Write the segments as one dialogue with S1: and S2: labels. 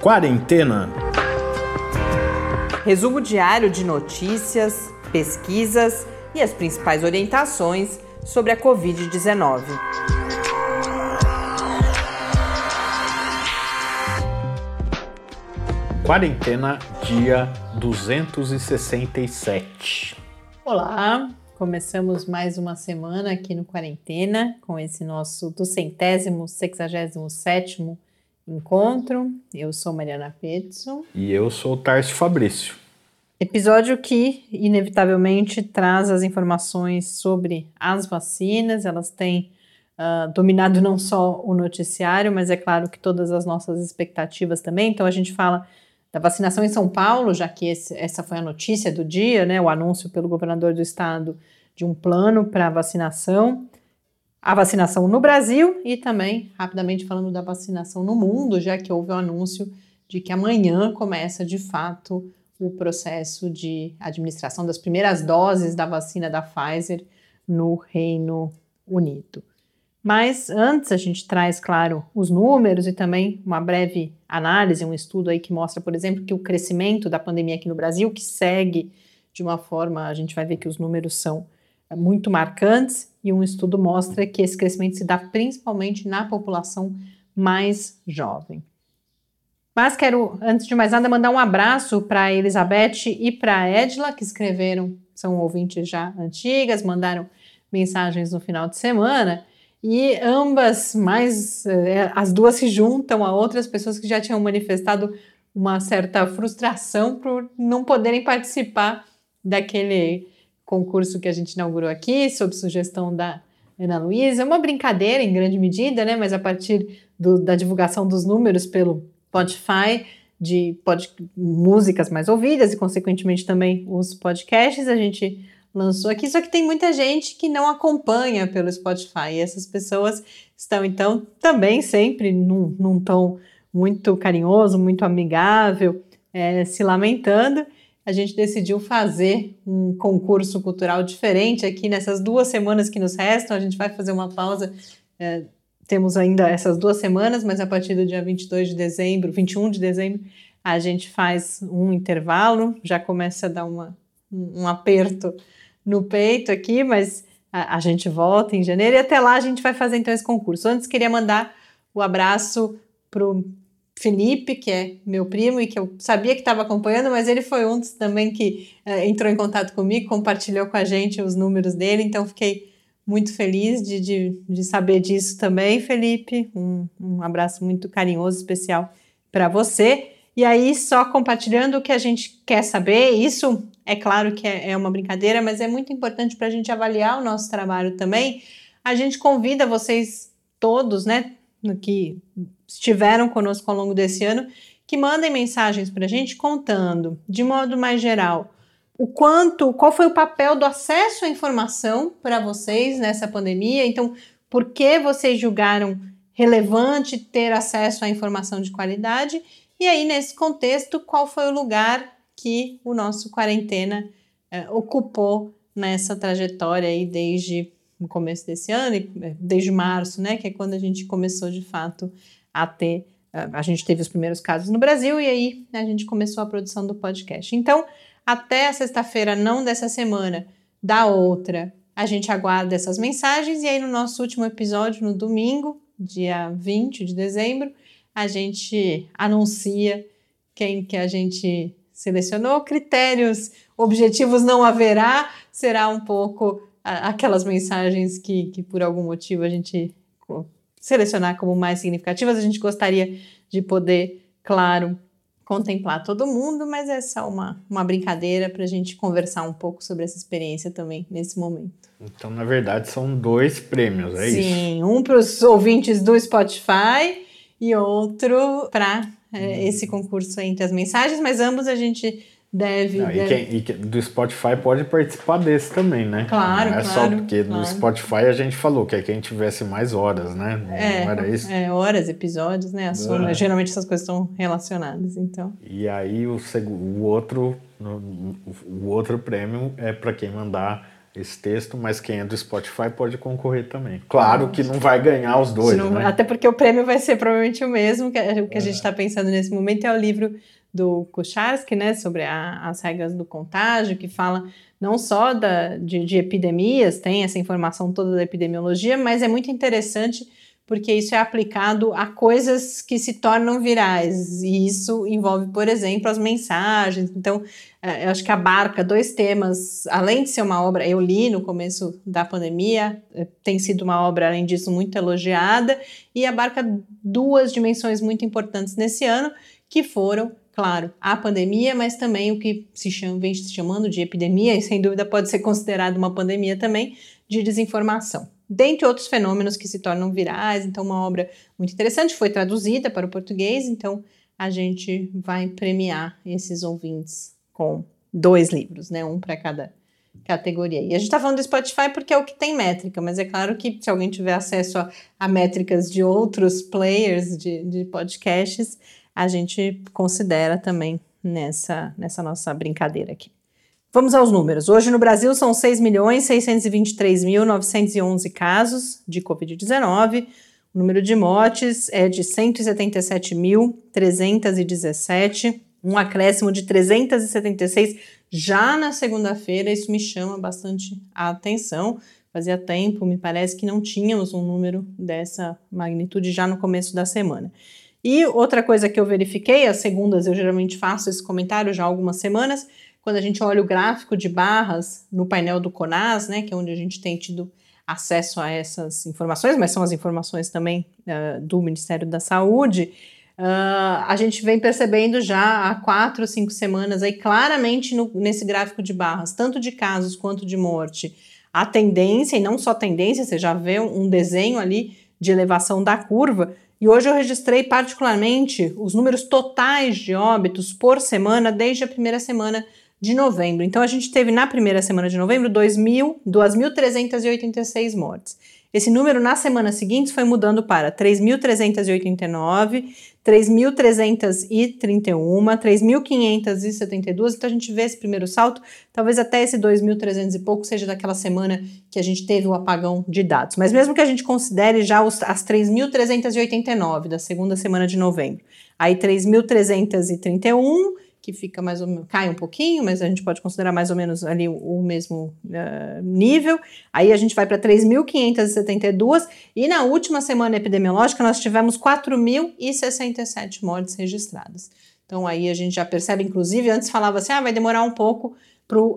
S1: Quarentena.
S2: Resumo diário de notícias, pesquisas e as principais orientações sobre a Covid-19.
S1: Quarentena, dia 267.
S2: Olá, começamos mais uma semana aqui no Quarentena com esse nosso duzentésimo, sexagésimo sétimo encontro. Eu sou Mariana Petson.
S1: E eu sou o Tarso Fabrício.
S2: Episódio que, inevitavelmente, traz as informações sobre as vacinas. Elas têm uh, dominado não só o noticiário, mas é claro que todas as nossas expectativas também. Então, a gente fala da vacinação em São Paulo, já que esse, essa foi a notícia do dia, né? O anúncio pelo governador do estado de um plano para vacinação a vacinação no Brasil e também, rapidamente falando da vacinação no mundo, já que houve o um anúncio de que amanhã começa de fato o processo de administração das primeiras doses da vacina da Pfizer no Reino Unido. Mas antes a gente traz, claro, os números e também uma breve análise, um estudo aí que mostra, por exemplo, que o crescimento da pandemia aqui no Brasil, que segue de uma forma, a gente vai ver que os números são muito marcantes, e um estudo mostra que esse crescimento se dá principalmente na população mais jovem. Mas quero, antes de mais nada, mandar um abraço para a Elizabeth e para a Edla, que escreveram, são ouvintes já antigas, mandaram mensagens no final de semana. E ambas, mais é, as duas se juntam a outras pessoas que já tinham manifestado uma certa frustração por não poderem participar daquele concurso que a gente inaugurou aqui, sob sugestão da Ana Luísa. É uma brincadeira em grande medida, né? Mas a partir do, da divulgação dos números pelo Spotify, de pod, músicas mais ouvidas e, consequentemente, também os podcasts, a gente lançou aqui. Só que tem muita gente que não acompanha pelo Spotify. E essas pessoas estão, então, também sempre num, num tom muito carinhoso, muito amigável, é, se lamentando a gente decidiu fazer um concurso cultural diferente aqui nessas duas semanas que nos restam. A gente vai fazer uma pausa. É, temos ainda essas duas semanas, mas a partir do dia 22 de dezembro, 21 de dezembro, a gente faz um intervalo. Já começa a dar uma, um aperto no peito aqui, mas a, a gente volta em janeiro e até lá a gente vai fazer então esse concurso. Antes, queria mandar o abraço para o Felipe, que é meu primo e que eu sabia que estava acompanhando, mas ele foi um dos também que uh, entrou em contato comigo, compartilhou com a gente os números dele, então fiquei muito feliz de, de, de saber disso também, Felipe. Um, um abraço muito carinhoso, especial para você. E aí, só compartilhando o que a gente quer saber, isso é claro que é, é uma brincadeira, mas é muito importante para a gente avaliar o nosso trabalho também. A gente convida vocês todos, né, que estiveram conosco ao longo desse ano, que mandem mensagens para a gente contando, de modo mais geral, o quanto, qual foi o papel do acesso à informação para vocês nessa pandemia. Então, por que vocês julgaram relevante ter acesso à informação de qualidade? E aí, nesse contexto, qual foi o lugar que o nosso quarentena eh, ocupou nessa trajetória aí desde o começo desse ano, eh, desde março, né, que é quando a gente começou de fato a ter. A gente teve os primeiros casos no Brasil e aí a gente começou a produção do podcast. Então, até a sexta-feira, não dessa semana, da outra, a gente aguarda essas mensagens e aí no nosso último episódio, no domingo, dia 20 de dezembro, a gente anuncia quem que a gente selecionou. Critérios objetivos não haverá, será um pouco aquelas mensagens que, que por algum motivo a gente selecionar como mais significativas. A gente gostaria de poder, claro, contemplar todo mundo, mas é só uma, uma brincadeira para a gente conversar um pouco sobre essa experiência também nesse momento.
S1: Então, na verdade, são dois prêmios, é
S2: Sim,
S1: isso?
S2: Sim, um para os ouvintes do Spotify e outro para é, hum. esse concurso entre as mensagens, mas ambos a gente Deve, Não,
S1: deve. E, quem, e do Spotify pode participar desse também, né?
S2: Claro,
S1: Não é
S2: claro,
S1: só porque
S2: claro.
S1: no Spotify a gente falou que é quem tivesse mais horas, né?
S2: É, Não era isso? É, horas, episódios, né? A soma, é. Geralmente essas coisas estão relacionadas, então.
S1: E aí o, o outro o outro prêmio é para quem mandar esse texto, mas quem é do Spotify pode concorrer também. Claro que não vai ganhar os dois,
S2: Não-
S1: né?
S2: Até porque o prêmio vai ser provavelmente o mesmo, que é- o que a gente está pensando nesse momento é o livro do Kucharski, né, sobre a- as regras do contágio, que fala não só da, de, de epidemias, tem essa informação toda da epidemiologia, mas é muito interessante porque isso é aplicado a coisas que se tornam virais, e isso envolve, por exemplo, as mensagens. Então, eh, eu acho que abarca dois temas, além de ser uma obra, eu li no começo da pandemia, eh, tem sido uma obra, além disso, muito elogiada, e abarca duas dimensões muito importantes nesse ano, que foram, claro, a pandemia, mas também o que se chama, vem se chamando de epidemia, e sem dúvida pode ser considerado uma pandemia também, de desinformação. Dentre outros fenômenos que se tornam virais, então uma obra muito interessante, foi traduzida para o português, então a gente vai premiar esses ouvintes com dois livros, né? Um para cada categoria. E a gente está falando do Spotify porque é o que tem métrica, mas é claro que se alguém tiver acesso a, a métricas de outros players de, de podcasts, a gente considera também nessa, nessa nossa brincadeira aqui. Vamos aos números. Hoje no Brasil são 6.623.911 casos de Covid-19. O número de mortes é de 177.317, um acréscimo de 376 já na segunda-feira. Isso me chama bastante a atenção. Fazia tempo, me parece que não tínhamos um número dessa magnitude já no começo da semana. E outra coisa que eu verifiquei, as segundas eu geralmente faço esse comentário já há algumas semanas, quando a gente olha o gráfico de barras no painel do CONAS, né, que é onde a gente tem tido acesso a essas informações, mas são as informações também uh, do Ministério da Saúde, uh, a gente vem percebendo já há quatro, cinco semanas aí claramente no, nesse gráfico de barras, tanto de casos quanto de morte, a tendência, e não só tendência, você já vê um desenho ali de elevação da curva, e hoje eu registrei particularmente os números totais de óbitos por semana desde a primeira semana de novembro. Então a gente teve na primeira semana de novembro 2.386 mortes. Esse número nas semanas seguintes foi mudando para 3.389, 3.331, 3.572. Então a gente vê esse primeiro salto, talvez até esse 2.300 e pouco seja daquela semana que a gente teve o apagão de dados. Mas mesmo que a gente considere já os, as 3.389 da segunda semana de novembro, aí 3.331 que fica mais ou menos, cai um pouquinho, mas a gente pode considerar mais ou menos ali o, o mesmo uh, nível. Aí a gente vai para 3.572 e na última semana epidemiológica nós tivemos 4.067 mortes registradas. Então aí a gente já percebe, inclusive, antes falava assim, ah, vai demorar um pouco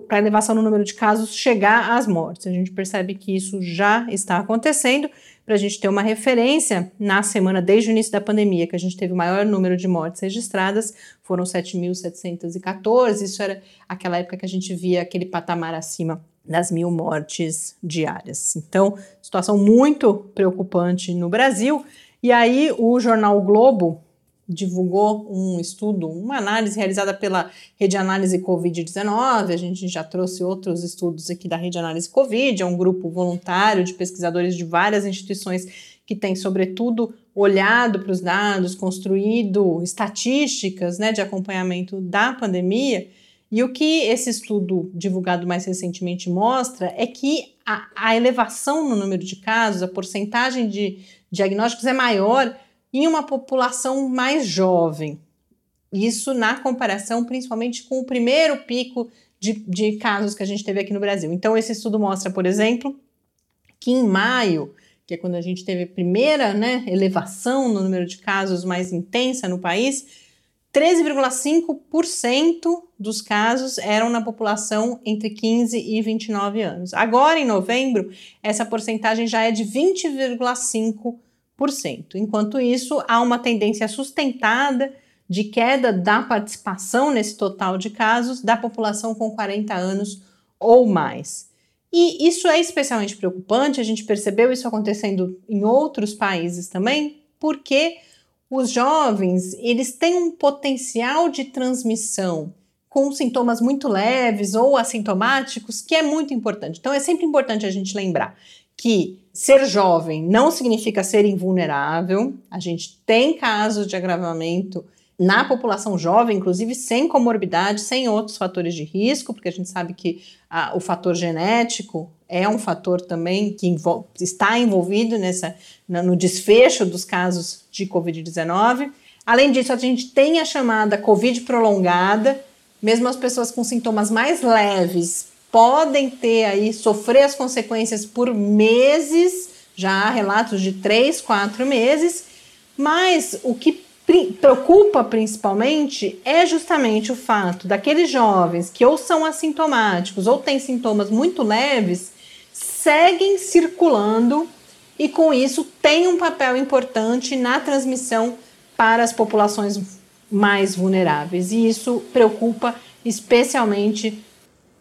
S2: para a elevação no número de casos chegar às mortes. A gente percebe que isso já está acontecendo. Para a gente ter uma referência, na semana desde o início da pandemia, que a gente teve o maior número de mortes registradas, foram 7.714. Isso era aquela época que a gente via aquele patamar acima das mil mortes diárias. Então, situação muito preocupante no Brasil. E aí, o jornal Globo divulgou um estudo, uma análise realizada pela Rede Análise Covid-19. A gente já trouxe outros estudos aqui da Rede Análise Covid, é um grupo voluntário de pesquisadores de várias instituições que tem, sobretudo, olhado para os dados, construído estatísticas né, de acompanhamento da pandemia. E o que esse estudo divulgado mais recentemente mostra é que a, a elevação no número de casos, a porcentagem de diagnósticos é maior em uma população mais jovem. Isso na comparação principalmente com o primeiro pico de, de, casos que a gente teve aqui no Brasil. Então, esse estudo mostra, por exemplo, que em maio, que é quando a gente teve a primeira né, elevação no número de casos mais intensa no país, 13,5% dos casos eram na população entre 15 e 29 anos. Agora, em novembro, essa porcentagem já é de 20,5%. Enquanto isso, há uma tendência sustentada de queda da participação nesse total de casos da população com 40 anos ou mais. E isso é especialmente preocupante, a gente percebeu isso acontecendo em outros países também, porque os jovens, eles têm um potencial de transmissão com sintomas muito leves ou assintomáticos, que é muito importante. Então é sempre importante a gente lembrar que ser jovem não significa ser invulnerável. A gente tem casos de agravamento na população jovem, inclusive sem comorbidade, sem outros fatores de risco, porque a gente sabe que ah, o fator genético é um fator também que envol está envolvido nessa, no desfecho dos casos de Covid-19. Além disso, a gente tem a chamada Covid prolongada, mesmo as pessoas com sintomas mais leves podem ter aí, sofrer as consequências por meses, já há relatos de três, quatro meses, mas o que preocupa principalmente é justamente o fato daqueles jovens que ou são assintomáticos ou têm sintomas muito leves seguem circulando e com isso tem um papel importante na transmissão para as populações mais vulneráveis. E isso preocupa especialmente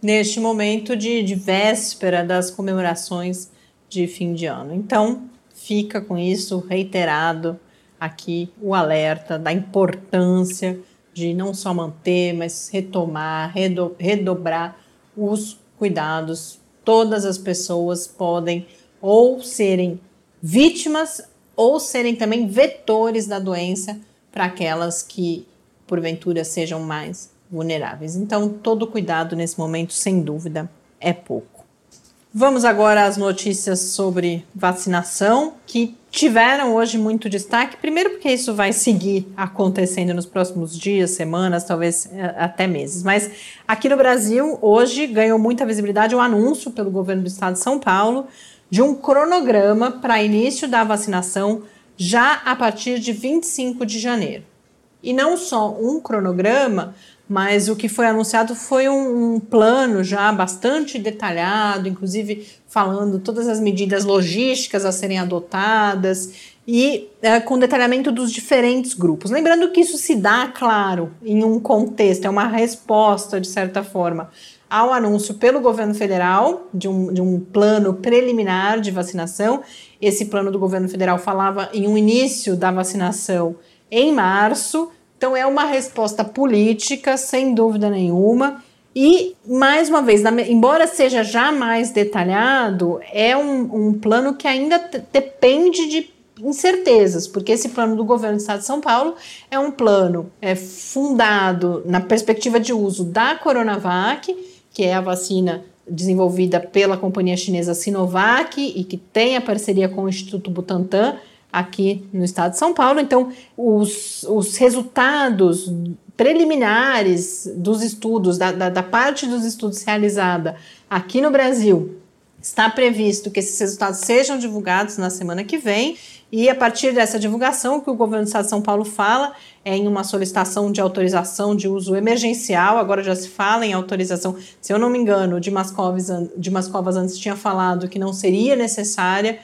S2: neste momento de, de véspera das comemorações de fim de ano. Então, fica com isso reiterado aqui o alerta da importância de não só manter, mas retomar, redo, redobrar os cuidados. Todas as pessoas podem ou serem vítimas ou serem também vetores da doença para aquelas que porventura sejam mais vulneráveis. Então, todo cuidado nesse momento, sem dúvida, é pouco. Vamos agora às notícias sobre vacinação, que tiveram hoje muito destaque. Primeiro, porque isso vai seguir acontecendo nos próximos dias, semanas, talvez eh, até meses. Mas aqui no Brasil, hoje ganhou muita visibilidade o anúncio pelo governo do estado de São Paulo de um cronograma para início da vacinação já a partir de 25 de janeiro. E não só um cronograma, mas o que foi anunciado foi um, um, plano já bastante detalhado, inclusive falando todas as medidas logísticas a serem adotadas e é, com detalhamento dos diferentes grupos. Lembrando que isso se dá, claro, em um contexto, é uma resposta, de certa forma, ao anúncio pelo governo federal de um, de um plano preliminar de vacinação. Esse plano do governo federal falava em um início da vacinação em março então é uma resposta política, sem dúvida nenhuma. E, mais uma vez, embora seja já mais detalhado, é um, um plano que ainda depende de incertezas, porque esse plano do governo do estado de São Paulo é um plano é, fundado na perspectiva de uso da Coronavac, que é a vacina desenvolvida pela companhia chinesa Sinovac e que tem a parceria com o Instituto Butantan aqui no estado de São Paulo. Então, os, os resultados preliminares dos estudos, da, da, da parte dos estudos realizada aqui no Brasil, está previsto que esses resultados sejam divulgados na semana que vem. E a partir dessa divulgação, o que o governo do Estado de São Paulo fala é em uma solicitação de autorização de uso emergencial. Agora já se fala em autorização, se eu não me engano, de Mascovas, de Mascovas antes tinha falado que não seria necessária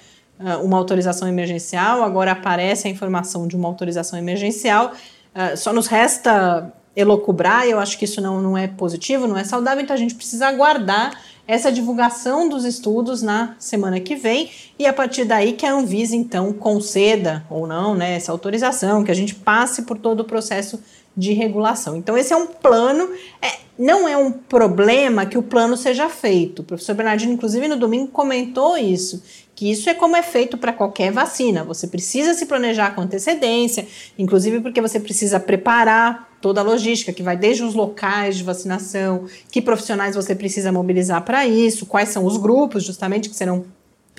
S2: uma autorização emergencial, agora aparece a informação de uma autorização emergencial. Uh, só nos resta elocubrar, eu acho que isso não, não é positivo, não é saudável, então a gente precisa aguardar essa divulgação dos estudos na semana que vem e a partir daí que a Anvisa então conceda ou não né, essa autorização, que a gente passe por todo o processo de regulação. Então esse é um plano, é, não é um problema que o plano seja feito. O professor Bernardino, inclusive no domingo, comentou isso, que isso é como é feito para qualquer vacina. Você precisa se planejar com antecedência, inclusive porque você precisa preparar toda a logística, que vai desde os locais de vacinação, que profissionais você precisa mobilizar para isso, quais são os grupos justamente que serão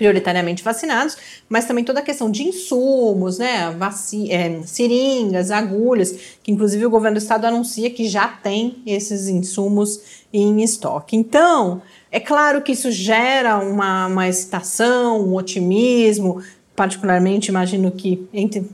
S2: prioritariamente vacinados, mas também toda a questão de insumos, né, vaci é, seringas, agulhas, que inclusive o governo do estado anuncia que já tem esses insumos em estoque. Então, é claro que isso gera uma, uma excitação, um otimismo, particularmente imagino que entre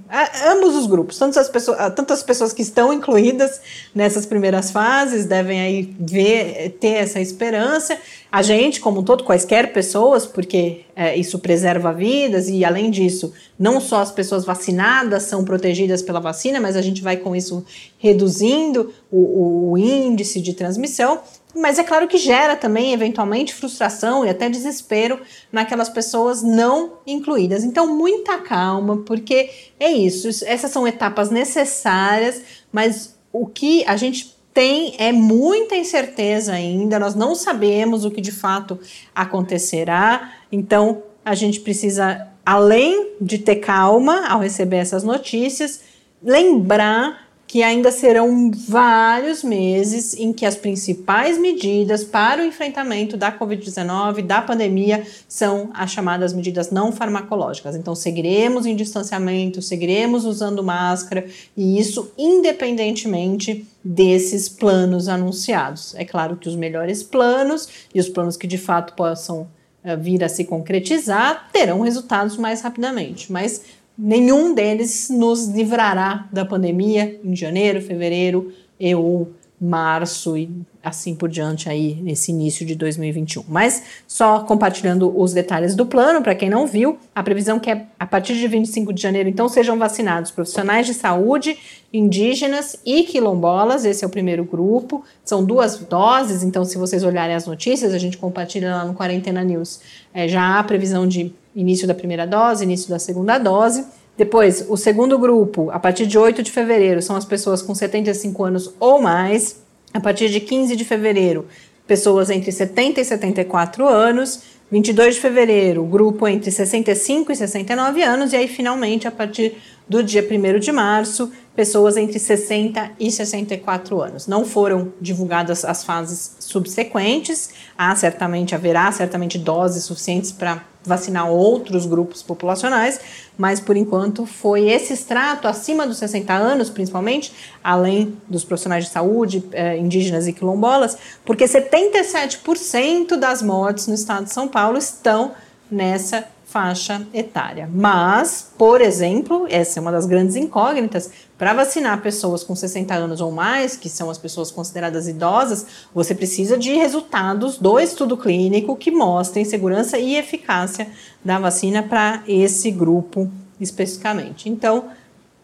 S2: ambos os grupos, tanto as pessoas, tanto as pessoas que estão incluídas nessas primeiras fases devem aí ver, ter essa esperança, a gente como um todo, quaisquer pessoas, porque é, isso preserva vidas e além disso, não só as pessoas vacinadas são protegidas pela vacina, mas a gente vai com isso reduzindo o, o índice de transmissão mas é claro que gera também, eventualmente, frustração e até desespero naquelas pessoas não incluídas. Então, muita calma, porque é isso, essas são etapas necessárias, mas o que a gente tem é muita incerteza ainda, nós não sabemos o que de fato acontecerá, então a gente precisa, além de ter calma ao receber essas notícias, lembrar que ainda serão vários meses em que as principais medidas para o enfrentamento da Covid-19, da pandemia, são as chamadas medidas não farmacológicas. Então, seguiremos em distanciamento, seguiremos usando máscara, e isso independentemente desses planos anunciados. É claro que os melhores planos e os planos que de fato possam uh, vir a se concretizar terão resultados mais rapidamente, mas nenhum deles nos livrará da pandemia em janeiro, fevereiro e ou março e assim por diante aí nesse início de 2021. Mas só compartilhando os detalhes do plano, para quem não viu, a previsão que é a partir de 25 de janeiro então sejam vacinados profissionais de saúde, indígenas e quilombolas, esse é o primeiro grupo. São duas doses, então se vocês olharem as notícias, a gente compartilha lá no Quarentena News, é, já há previsão de início da primeira dose, início da segunda dose. Depois, o segundo grupo, a partir de 8 de fevereiro, são as pessoas com 75 anos ou mais. A partir de 15 de fevereiro, pessoas entre 70 e 74 anos. 22 de fevereiro, grupo entre 65 e 69 anos. E aí, finalmente, a partir do dia 1 de março, pessoas entre 60 e 64 anos. Não foram divulgadas as fases subsequentes. Há certamente, haverá certamente doses suficientes para vacinar outros grupos populacionais, mas por enquanto foi esse extrato acima dos 60 anos, principalmente, além dos profissionais de saúde, eh, indígenas e quilombolas, porque 77% das mortes no estado de São Paulo estão nessa faixa etária. Mas, por exemplo, essa é uma das grandes incógnitas, para vacinar pessoas com 60 anos ou mais, que são as pessoas consideradas idosas, você precisa de resultados do estudo clínico que mostrem segurança e eficácia da vacina para esse grupo especificamente. Então,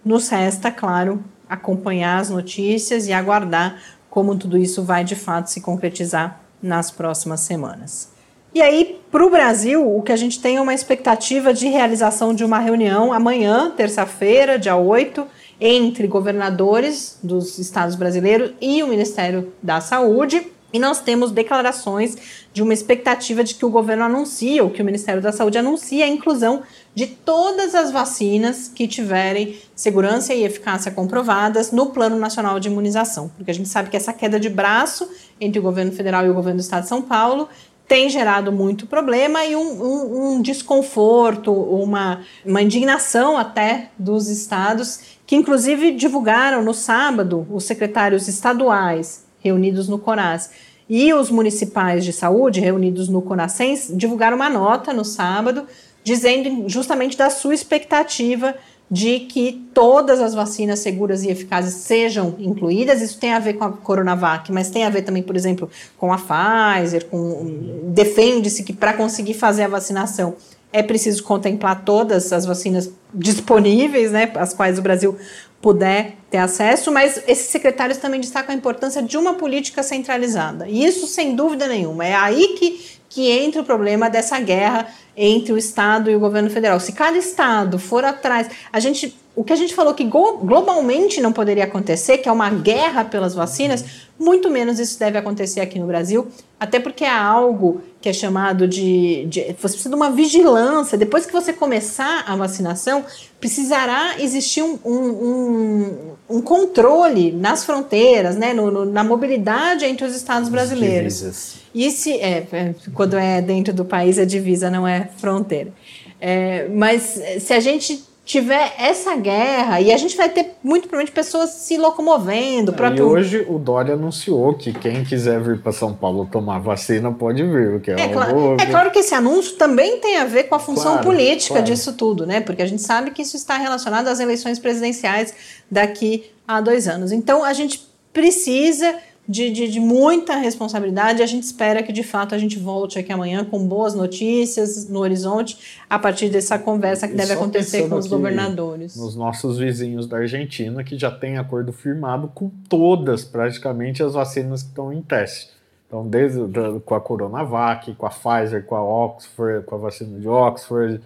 S2: nos resta, claro, acompanhar as notícias e aguardar como tudo isso vai de fato se concretizar nas próximas semanas. E aí, para o Brasil, o que a gente tem é uma expectativa de realização de uma reunião amanhã, terça-feira, dia 8, entre governadores dos estados brasileiros e o Ministério da Saúde. E nós temos declarações de uma expectativa de que o governo anuncie, ou que o Ministério da Saúde anuncie a inclusão de todas as vacinas que tiverem segurança e eficácia comprovadas no Plano Nacional de Imunização. Porque a gente sabe que essa queda de braço entre o governo federal e o governo do Estado de São Paulo tem gerado muito problema e um, um, um desconforto, uma, uma indignação até dos estados, que inclusive divulgaram no sábado os secretários estaduais reunidos no CONAS e os municipais de saúde reunidos no CONASENS divulgaram uma nota no sábado dizendo justamente da sua expectativa de que todas as vacinas seguras e eficazes sejam incluídas. Isso tem a ver com a Coronavac, mas tem a ver também, por exemplo, com a Pfizer, com defende-se que para conseguir fazer a vacinação é preciso contemplar todas as vacinas disponíveis, né, as quais o Brasil puder ter acesso, mas esses secretários também destacam a importância de uma política centralizada. E isso, sem dúvida nenhuma, é aí que, que entra o problema dessa guerra entre o Estado e o governo federal. Se cada Estado for atrás, a gente, o que a gente falou que globalmente não poderia acontecer, que é uma guerra pelas vacinas, muito menos isso deve acontecer aqui no Brasil, até porque é algo que é chamado de, de você precisa de uma vigilância. Depois que você começar a vacinação, precisará existir um, um, um, um controle nas fronteiras, né, no, no, na mobilidade entre os estados brasileiros. Divisas. E se é, é, quando é dentro do país a divisa não é fronteira. É, mas se a gente tiver essa guerra, e a gente vai ter muito provavelmente pessoas se locomovendo.
S1: Próprio... E hoje o Dória anunciou que quem quiser vir para São Paulo tomar vacina pode vir. Que é,
S2: é, claro, é claro que esse anúncio também tem a ver com a função claro, política claro. disso tudo, né? Porque a gente sabe que isso está relacionado às eleições presidenciais daqui a dois anos. Então a gente precisa de, de, de, muita responsabilidade. A gente espera que de fato a gente volte aqui amanhã com boas notícias no horizonte a partir dessa conversa que e deve acontecer com os governadores.
S1: Nos nossos vizinhos da Argentina, que já tem acordo firmado com todas praticamente as vacinas que estão em teste. Então, desde com a Coronavac, com a Pfizer, com a Oxford, com a vacina de Oxford,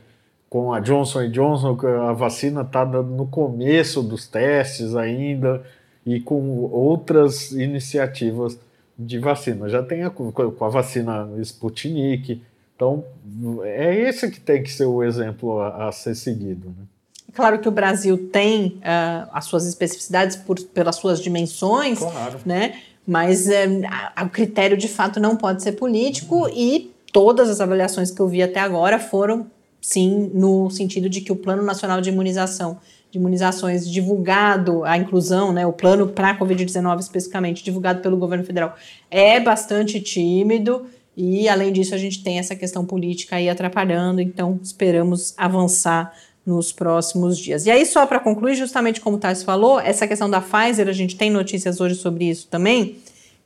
S1: com a Johnson Johnson, a vacina está no começo dos testes ainda e com outras iniciativas de vacina. Já tem a, com a vacina Sputnik. Então, é esse que tem que ser o exemplo a, a ser seguido. Né?
S2: Claro que o Brasil tem uh, as suas especificidades por, pelas suas dimensões, claro. né? Mas uh, o critério de fato não pode ser político uhum. e todas as avaliações que eu vi até agora foram, sim, no sentido de que o Plano Nacional de Imunização de imunizações divulgado, a inclusão, né, o plano para a Covid-19 especificamente, divulgado pelo governo federal, é bastante tímido. E, além disso, a gente tem essa questão política aí atrapalhando, então esperamos avançar nos próximos dias. E aí, só para concluir, justamente como o Thais falou, essa questão da Pfizer, a gente tem notícias hoje sobre isso também,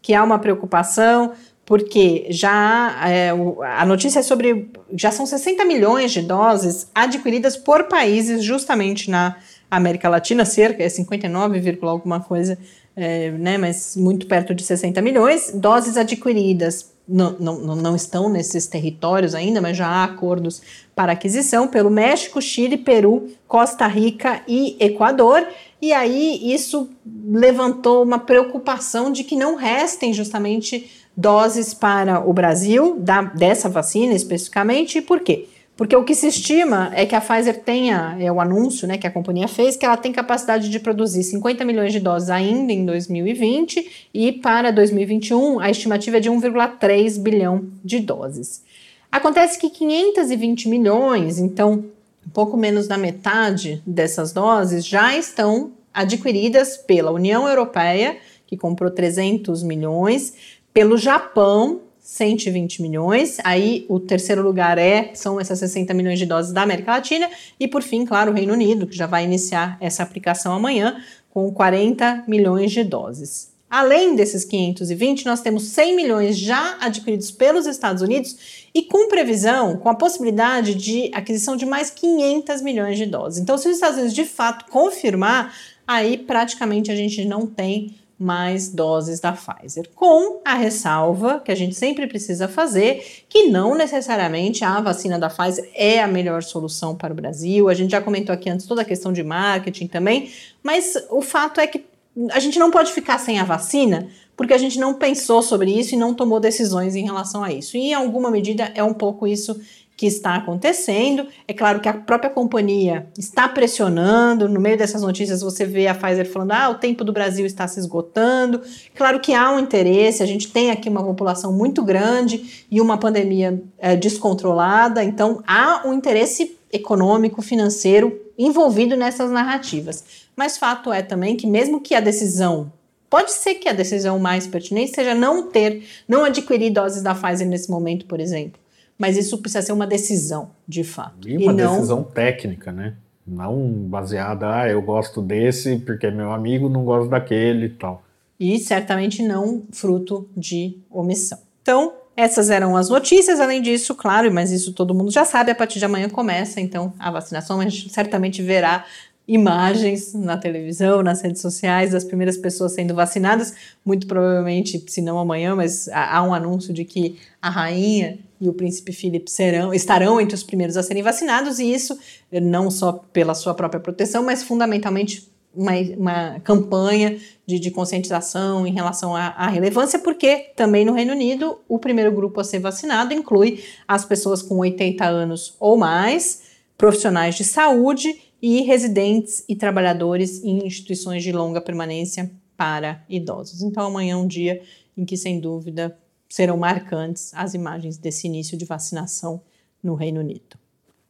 S2: que há uma preocupação, porque já é, a notícia é sobre. Já são 60 milhões de doses adquiridas por países justamente na América Latina, cerca, é 59, alguma coisa, é, né, mas muito perto de 60 milhões. Doses adquiridas não, não, não estão nesses territórios ainda, mas já há acordos para aquisição pelo México, Chile, Peru, Costa Rica e Equador. E aí isso levantou uma preocupação de que não restem justamente doses para o Brasil, da, dessa vacina especificamente. E por quê? Porque o que se estima é que a Pfizer tenha, é o anúncio né, que a companhia fez, que ela tem capacidade de produzir 50 milhões de doses ainda em 2020 e para 2021 a estimativa é de 1,3 bilhão de doses. Acontece que 520 milhões, então um pouco menos da metade dessas doses, já estão adquiridas pela União Europeia, que comprou 300 milhões, pelo Japão, 120 milhões. Aí o terceiro lugar é são essas 60 milhões de doses da América Latina e por fim, claro, o Reino Unido, que já vai iniciar essa aplicação amanhã com 40 milhões de doses. Além desses 520, nós temos 100 milhões já adquiridos pelos Estados Unidos e com previsão, com a possibilidade de aquisição de mais 500 milhões de doses. Então, se os Estados Unidos de fato confirmar, aí praticamente a gente não tem mais doses da Pfizer, com a ressalva que a gente sempre precisa fazer, que não necessariamente a vacina da Pfizer é a melhor solução para o Brasil. A gente já comentou aqui antes toda a questão de marketing também, mas o fato é que a gente não pode ficar sem a vacina porque a gente não pensou sobre isso e não tomou decisões em relação a isso. E em alguma medida é um pouco isso que está acontecendo. É claro que a própria companhia está pressionando. No meio dessas notícias, você vê a Pfizer falando: ah, o tempo do Brasil está se esgotando. Claro que há um interesse, a gente tem aqui uma população muito grande e uma pandemia é, descontrolada, então há um interesse econômico, financeiro envolvido nessas narrativas. Mas fato é também que, mesmo que a decisão Pode ser que a decisão mais pertinente seja não ter, não adquirir doses da Pfizer nesse momento, por exemplo mas isso precisa ser uma decisão, de fato.
S1: E uma e não... decisão técnica, né? Não baseada, ah, eu gosto desse porque é meu amigo, não gosto daquele e tal.
S2: E certamente não fruto de omissão. Então, essas eram as notícias. Além disso, claro, mas isso todo mundo já sabe, a partir de amanhã começa então a vacinação. A gente certamente verá imagens na televisão, nas redes sociais das primeiras pessoas sendo vacinadas. Muito provavelmente, se não amanhã, mas há um anúncio de que a rainha e o príncipe Philip serão, estarão entre os primeiros a serem vacinados, e isso não só pela sua própria proteção, mas fundamentalmente uma, uma campanha de, de, conscientização em relação à, à, relevância, porque também no Reino Unido o primeiro grupo a ser vacinado inclui as pessoas com 80 anos ou mais, profissionais de saúde e residentes e trabalhadores em instituições de longa permanência para idosos. Então amanhã é um dia em que, sem dúvida, serão marcantes as imagens desse início de vacinação no Reino Unido.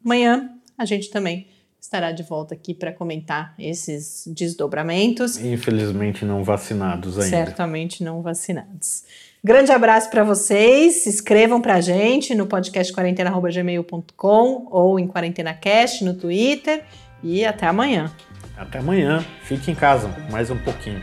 S2: Amanhã a gente também estará de volta aqui para comentar esses desdobramentos.
S1: Infelizmente não vacinados ainda.
S2: Certamente não vacinados. Grande abraço para vocês. Se inscrevam para a gente no podcast quarentena.gmail.com ou em QuarentenaCast no Twitter. E até amanhã.
S1: Até amanhã. Fique em casa mais um pouquinho.